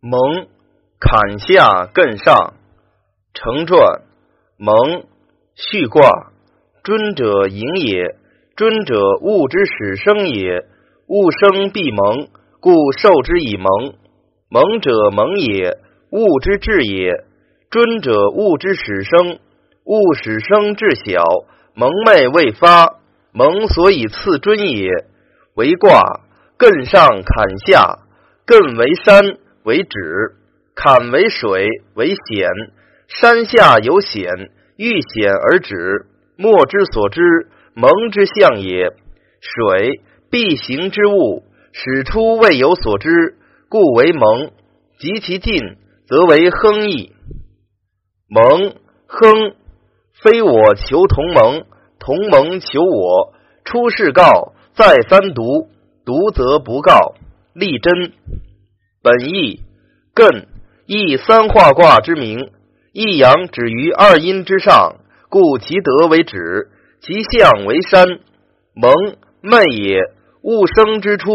蒙，坎下艮上，成传。蒙，序卦。尊者盈也，尊者物之始生也。物生必蒙，故受之以蒙。蒙者蒙也，物之至也。尊者物之始生，物始生至小，蒙昧未发，蒙所以次尊也。为卦，艮上坎下，艮为山为止，坎为水为险，山下有险，遇险而止，莫之所知，蒙之象也。水必行之物，始出未有所知，故为蒙。及其尽，则为亨矣。蒙亨，非我求同盟，同盟求我。出世告，再三读，读则不告。立真。本义艮，亦三化卦之名。一阳止于二阴之上，故其德为止，其象为山。蒙昧也，物生之初，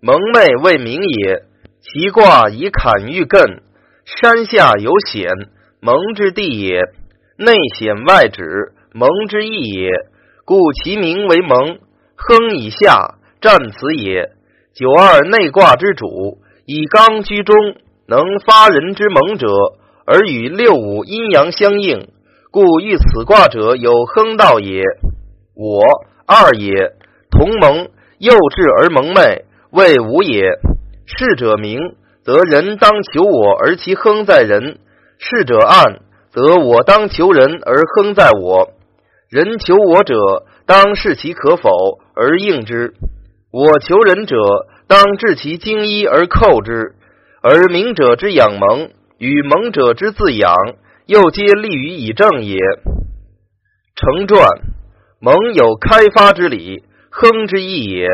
蒙昧未明也。其卦以坎喻艮，山下有险。蒙之地也，内险外止，蒙之意也，故其名为蒙。亨以下，战此也。九二内卦之主，以刚居中，能发人之蒙者，而与六五阴阳相应，故遇此卦者有亨道也。我二也，同盟，幼稚而蒙昧，谓吾也。逝者明，则人当求我，而其亨在人。事者暗，则我当求人而亨在我；人求我者，当视其可否而应之。我求人者，当治其精一而寇之。而明者之养蒙，与蒙者之自养，又皆利于以正也。成传，蒙有开发之理，亨之意也。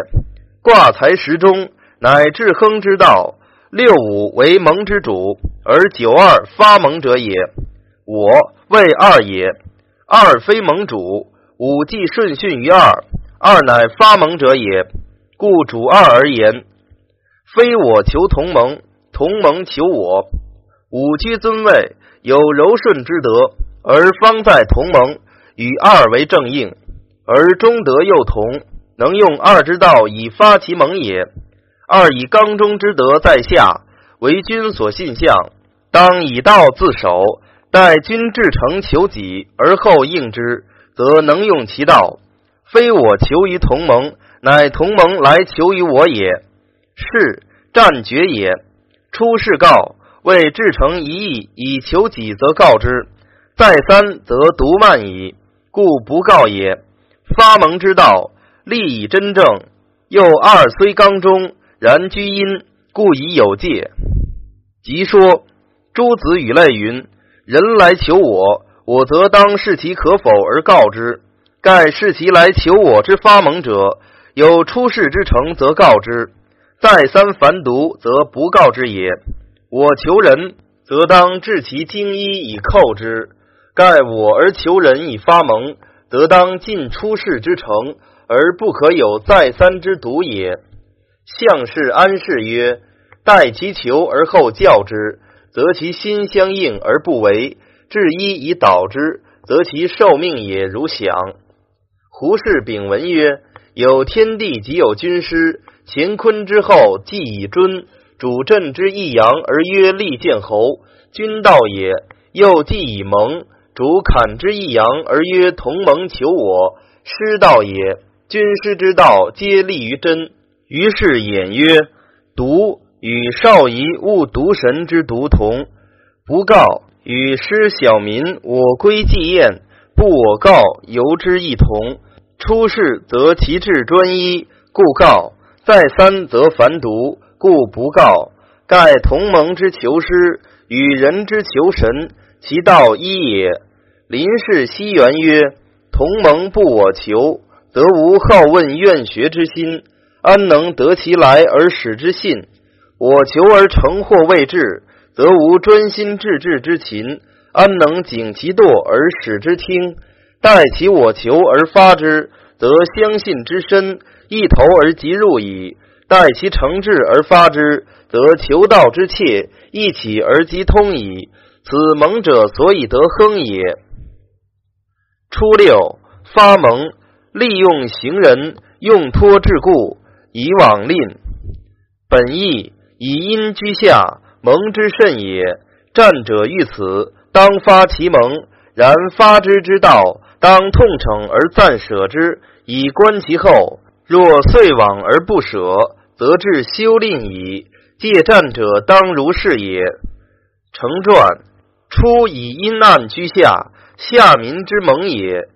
卦财时中，乃至亨之道。六五为蒙之主，而九二发蒙者也。我谓二也，二非蒙主，五既顺训于二，二乃发蒙者也。故主二而言，非我求同盟，同盟求我。五居尊位，有柔顺之德，而方在同盟，与二为正应，而中德又同，能用二之道以发其盟也。二以刚中之德在下，为君所信向，当以道自守。待君至诚求己，而后应之，则能用其道。非我求于同盟，乃同盟来求于我也。是战决也。出世告，为至诚一意以求己，则告之；再三，则独慢矣，故不告也。发蒙之道，利以真正。又二虽刚中。然居阴，故以有戒。即说诸子语类云：人来求我，我则当视其可否而告之。盖视其来求我之发蒙者，有出世之诚，则告之；再三繁读，则不告之也。我求人，则当治其精一以寇之。盖我而求人以发蒙，则当尽出世之诚，而不可有再三之读也。相氏安氏曰：“待其求而后教之，则其心相应而不为；至一以导之，则其受命也如享。”胡氏丙文曰：“有天地，即有军师。乾坤之后，既以尊主镇之一阳而曰利见侯，君道也；又既以盟主坎之一阳而曰同盟求我，师道也。军师之道，皆利于真。”于是演曰：“独与少仪勿独神之独同，不告与师小民我归祭宴，不我告由之异同。出世则其志专一，故告；再三则繁独，故不告。盖同盟之求师，与人之求神，其道一也。林氏西元曰：同盟不我求，则无好问愿学之心。”安能得其来而使之信？我求而成或未至，则无专心致志之勤。安能警其惰而使之听？待其我求而发之，则相信之深，一投而即入矣。待其诚挚而发之，则求道之切，一起而即通矣。此蒙者所以得亨也。初六，发蒙，利用行人，用托治故，以往令。本意以阴居下，蒙之甚也。战者欲此，当发其蒙。然发之之道，当痛惩而暂舍之，以观其后。若遂往而不舍，则至修令矣。借战者当如是也。成传。初以阴暗居下，下民之盟也。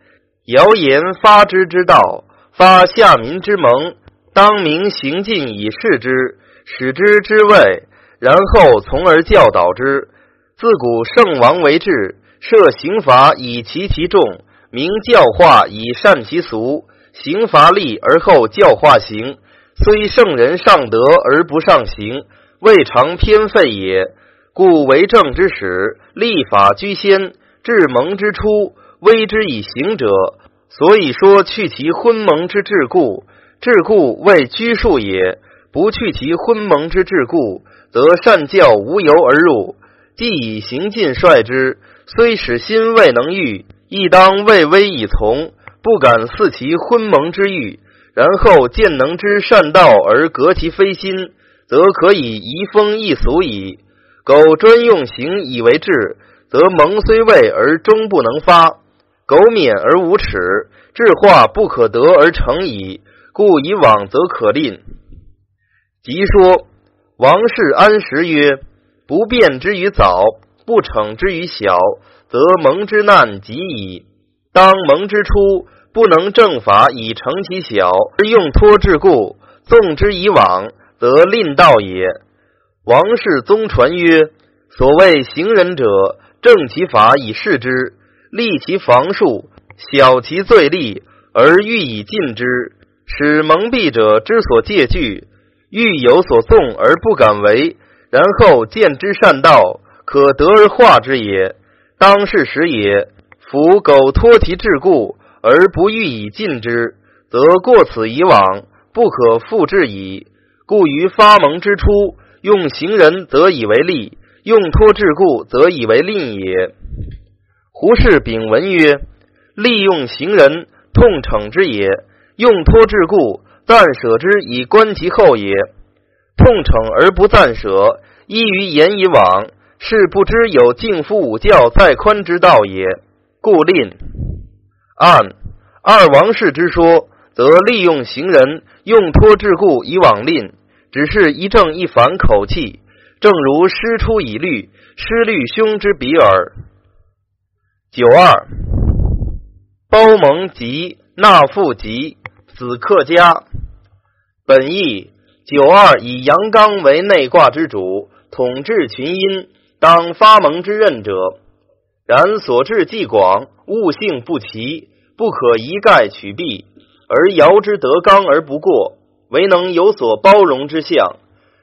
谣言发之之道，发下民之盟，当明行进以示之，使之之位，然后从而教导之。自古圣王为治，设刑罚以齐其众，明教化以善其俗。刑罚立而后教化行，虽圣人上德而不上行，未尝偏废也。故为政之始，立法居先，治蒙之初，威之以行者。所以说去其昏蒙之治故，治故谓拘束也。不去其昏蒙之治故，则善教无由而入。既以行进率之，虽使心未能御，亦当畏威以从，不敢肆其昏蒙之欲。然后见能知善道而革其非心，则可以移风易俗矣。苟专用刑以为治，则蒙虽未而终不能发；苟免而无耻，智化不可得而成矣。故以往则可令。即说王氏安时曰：“不变之于早，不逞之于小，则蒙之难极矣。当蒙之初，不能正法以成其小，而用托之故，纵之以往，则令道也。”王氏宗传曰：“所谓行人者，正其法以示之，立其防术，晓其罪利，而欲以禁之，使蒙蔽者之所戒惧，欲有所纵而不敢为。然后见之善道，可得而化之也。当是时也。夫苟托其桎故，而不欲以尽之，则过此以往，不可复制矣。故于发蒙之初。”用行人则以为利，用托治故则以为令也。胡适丙文曰：“利用行人，痛惩之也；用托治故，暂舍之以观其后也。痛惩而不暂舍，依于言以往，是不知有敬父五教在宽之道也。故吝。按二王氏之说，则利用行人，用托治故以往令。”只是一正一反口气，正如师出以律，师律兄之比耳。九二，包蒙吉，纳富吉，子克家。本意九二以阳刚为内卦之主，统治群阴，当发蒙之任者。然所至既广，物性不齐，不可一概取弊，而尧之德刚而不过。唯能有所包容之象，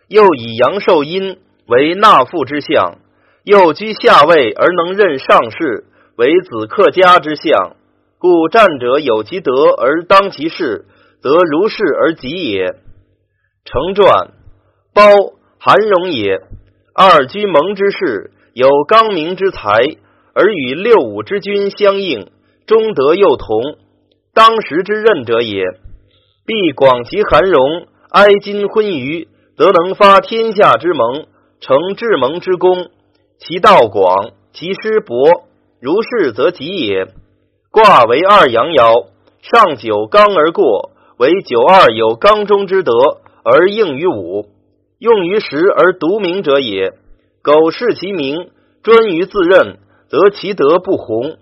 又以阳受阴为纳富之象，又居下位而能任上士，为子克家之象。故战者有其德而当其事，则如是而己也。成传包韩荣也，二居蒙之士，有刚明之才，而与六五之君相应，中德又同，当时之任者也。必广其含容，哀今昏愚，则能发天下之盟，成至盟之功。其道广，其师博，如是则吉也。卦为二阳爻，上九刚而过，为九二有刚中之德，而应于五，用于时而独明者也。苟视其名，专于自任，则其德不弘。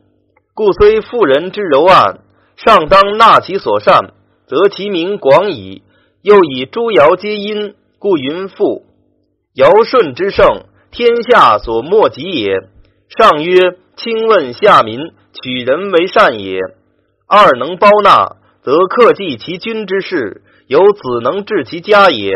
故虽妇人之柔暗，上当纳其所善。则其名广矣。又以诸爻皆阴，故云父。尧舜之盛，天下所莫及也。上曰：亲问下民，取人为善也。二能包纳，则克济其君之事，有子能治其家也。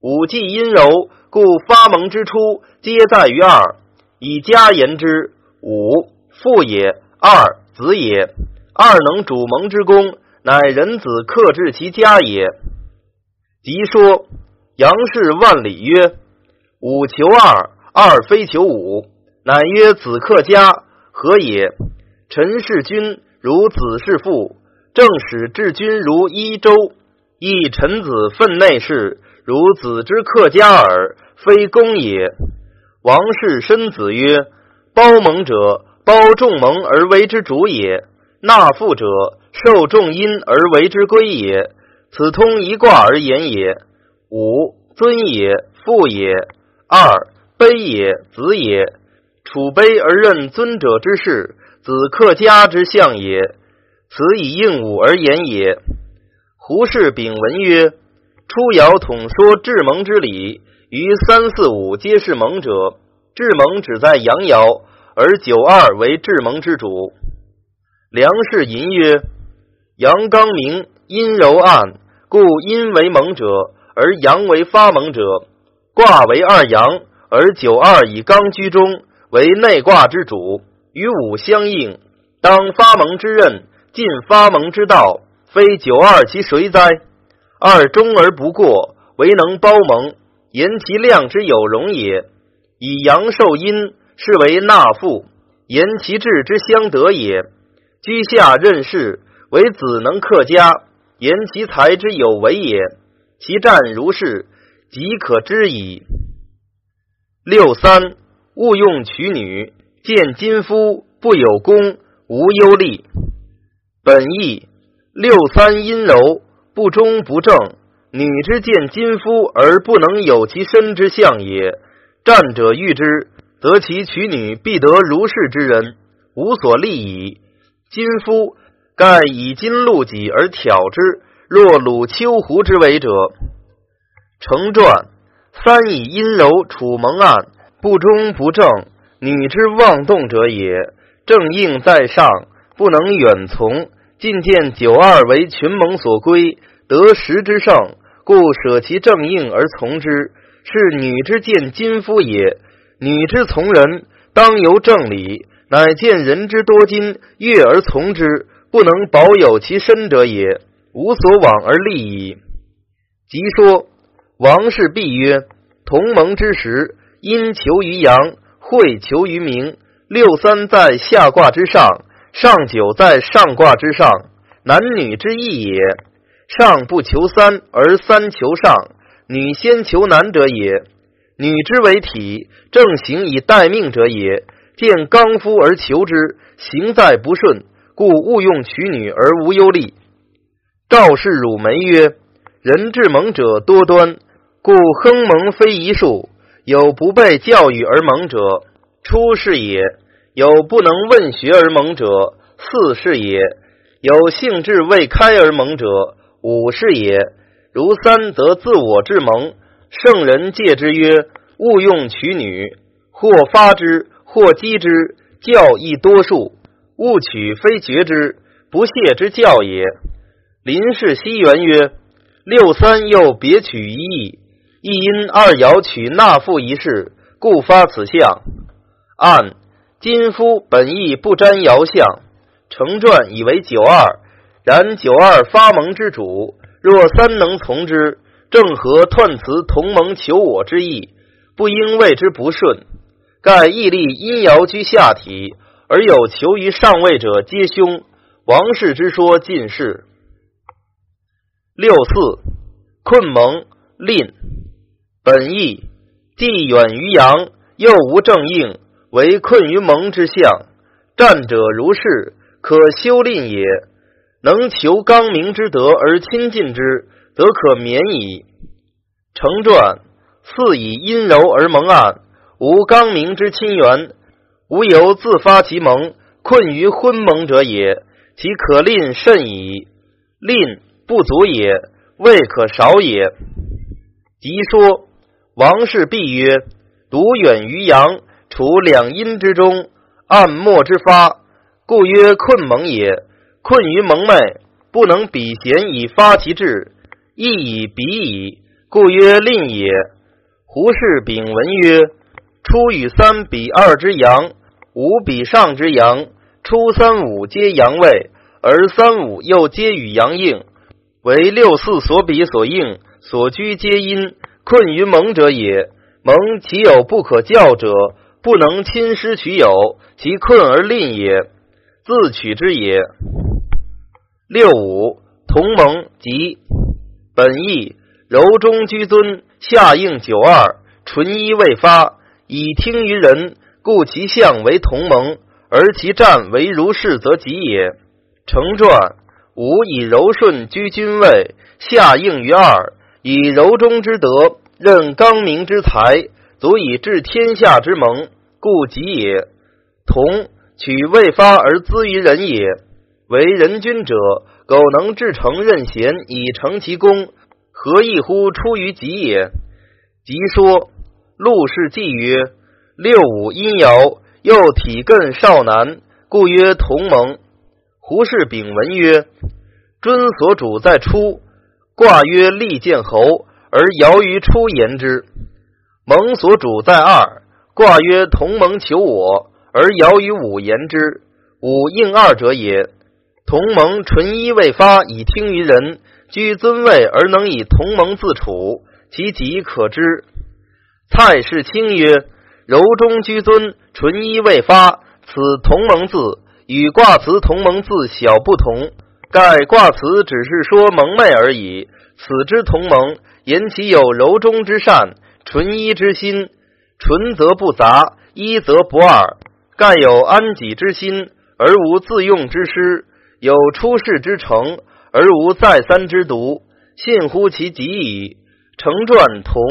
五季阴柔，故发蒙之初，皆在于二。以家言之，五父也，二子也。二能主蒙之功。乃人子克治其家也。即说杨氏万里曰：“五求二，二非求五。”乃曰：“子克家何也？臣事君如子事父，正使治君如一周。亦臣子分内事，如子之克家耳，非公也。”王氏申子曰：“包蒙者，包众蒙而为之主也；纳父者，受众阴而为之归也。此通一卦而言也。五尊也，父也；二卑也，子也。”处卑而任尊者之事，子克家之相也。此以应武而言也。胡氏丙文曰：“初爻统说至蒙之理，于三四五皆是蒙者。至蒙只在阳爻，而九二为至蒙之主。”梁氏吟曰：“阳刚明，阴柔暗，故阴为蒙者，而阳为发蒙者。卦为二阳，而九二以刚居中。”为内卦之主，与五相应，当发蒙之任，尽发蒙之道，非九二其谁哉？二中而不过，唯能包蒙，言其量之有容也。以阳受阴，是为纳父，言其志之相得也。居下任事，为子能克家，言其才之有为也。其战如是，即可知矣。六三。勿用娶女，见金夫不有功，无忧虑。本意六三阴柔，不忠不正。女之见金夫而不能有其身之相也。战者遇之，则其娶女必得如是之人，无所利矣。金夫盖以金禄己而挑之，若鲁秋胡之为者。成传三以阴柔处蒙暗。不忠不正，女之妄动者也。正应在上，不能远从。进见九二为群盟所归，得时之胜，故舍其正应而从之。是女之见金夫也。女之从人，当由正理，乃见人之多金，悦而从之，不能保有其身者也。无所往而利矣。即说王氏必曰：同盟之时。阴求于阳，会求于明。六三在下卦之上，上九在上卦之上，男女之义也。上不求三，而三求上，女先求男者也。女之为体，正行以待命者也。见刚夫而求之，行在不顺，故勿用娶女而无忧虑。赵氏汝门曰：人至蒙者多端，故亨蒙非一术。有不被教育而蒙者，出是也；有不能问学而蒙者，四是也；有性志未开而蒙者，五是也。如三则自我之蒙。圣人戒之曰：勿用娶女，或发之，或击之，教亦多数。勿取非绝之，不谢之教也。林氏西元曰：六三又别取一义。亦因二爻取纳父一事，故发此象。按金夫本意不沾爻象，成传以为九二。然九二发蒙之主，若三能从之，正合彖辞同盟求我之意，不应谓之不顺。盖义立阴爻居下体，而有求于上位者，皆凶。王氏之说尽是。六四困蒙吝。本意，地远于阳，又无正应，为困于蒙之象。战者如是，可修吝也。能求刚明之德而亲近之，则可免矣。成传四以阴柔而蒙暗，无刚明之亲缘，无由自发其蒙，困于昏蒙者也。其可吝甚矣。吝不足也，未可少也。即说。王氏必曰：“独远于阳，处两阴之中，暗末之发，故曰困蒙也。困于蒙昧，不能比贤以发其志，亦以比矣，故曰吝也。”胡氏丙文曰：“初与三比二之阳，五比上之阳，初三五皆阳位，而三五又皆与阳应，为六四所比所应，所居皆阴，困于蒙者也。蒙其有不可教者，不能亲师取友，其困而吝也，自取之也。六五同盟即本意，柔中居尊，下应九二，纯一未发，以听于人，故其相为同盟，而其战为如是，则吉也。成传吾以柔顺居君位，下应于二，以柔中之德，任刚明之才，足以治天下之盟，故吉也。同取未发而资于人也，为人君者，苟能至诚任贤，以成其功，何异乎出于己也？即说陆氏记曰：六五阴爻，又体艮少男，故曰同盟。胡氏丙文曰：“尊所主在初，卦曰利见侯，而爻于初言之。蒙所主在二，卦曰同盟求我，而爻于五言之。五应二者也。同盟纯一未发，以听于人，居尊位而能以同盟自处，其极可知。蔡氏清曰：柔中居尊，纯一未发，此同盟字。”与卦辞同盟字小不同，盖卦辞只是说蒙昧而已。此之同盟，言其有柔中之善，纯一之心。纯则不杂，一则不二。盖有安己之心，而无自用之师；有出世之诚，而无再三之独。信乎其极矣。成传同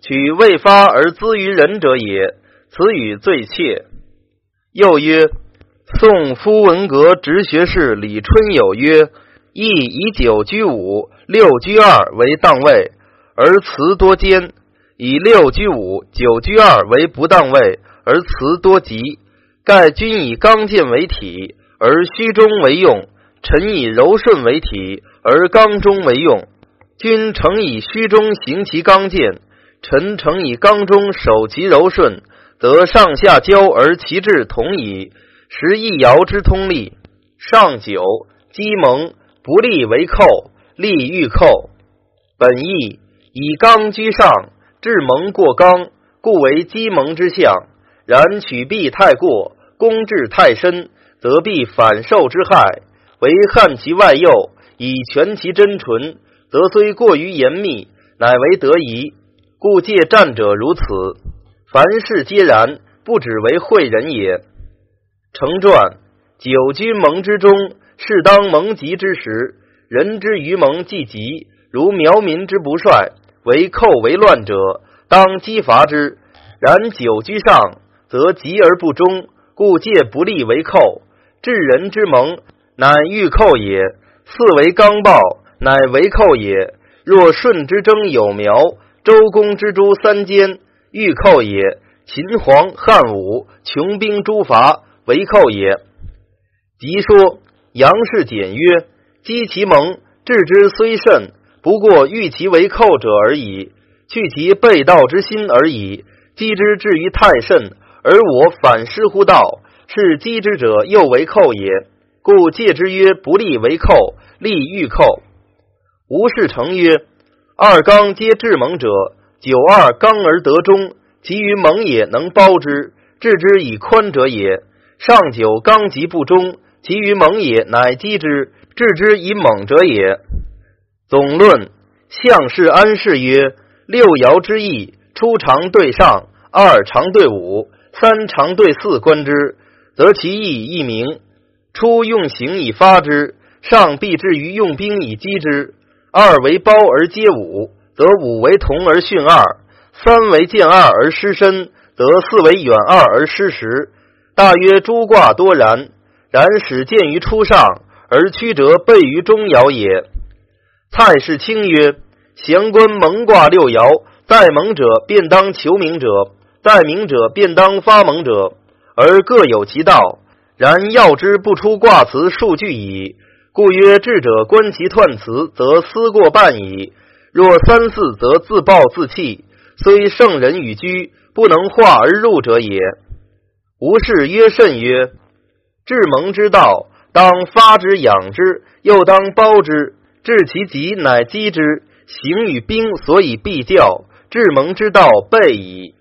取未发而资于人者也。此语最切。又曰。宋夫文阁直学士李春有曰：“亦以九居五，六居二为当位，而辞多奸；以六居五，九居二为不当位，而辞多急。盖君以刚健为体，而虚中为用；臣以柔顺为体，而刚中为用。君诚以虚中行其刚健，臣诚以刚中守其柔顺，则上下交而其志同矣。”十一爻之通利，上九积蒙不利为寇，利欲寇。本意以刚居上，至蒙过刚，故为积蒙之象。然取必太过，攻至太深，则必反受之害。为汉其外右，以全其真纯，则虽过于严密，乃为得宜。故借战者如此，凡事皆然，不只为会人也。成传九居盟之中，是当盟吉之时。人之于盟既吉，如苗民之不率，为寇为乱者，当击伐之。然九居上，则吉而不忠，故借不利为寇。治人之盟，乃欲寇也；四为刚暴，乃为寇也。若舜之争有苗，周公之诛三监，欲寇也。秦皇汉武穷兵诛伐。为寇也。即说杨氏简曰：“击其盟，治之虽甚，不过欲其为寇者而已，去其背道之心而已。击之至于太甚，而我反失乎道，是击之者又为寇也。故戒之曰：不利为寇，利欲寇。吴士成曰：二刚皆治盟者，九二刚而得中，其余盟也能包之，治之以宽者也。”上九刚极不中，其余猛也，乃击之，治之以猛者也。总论相氏安氏曰：六爻之意，初长对上，二长对五，三长对四，观之，则其意亦明。初用刑以发之，上必至于用兵以击之。二为包而接五，则五为同而徇二；三为见二而失身，则四为远二而失实。大约诸卦多然，然始见于初上，而曲折备于中爻也。蔡氏清曰：贤官蒙卦六爻，在蒙者便当求名者，在明者便当发蒙者，而各有其道。然要之不出卦辞数句矣。故曰：智者观其断辞，则思过半矣；若三四，则自暴自弃。虽圣人与居，不能化而入者也。吴氏曰：“甚曰，治蒙之道，当发之养之，又当包之。治其极，乃击之。行与兵所以必教，至蒙之道备矣。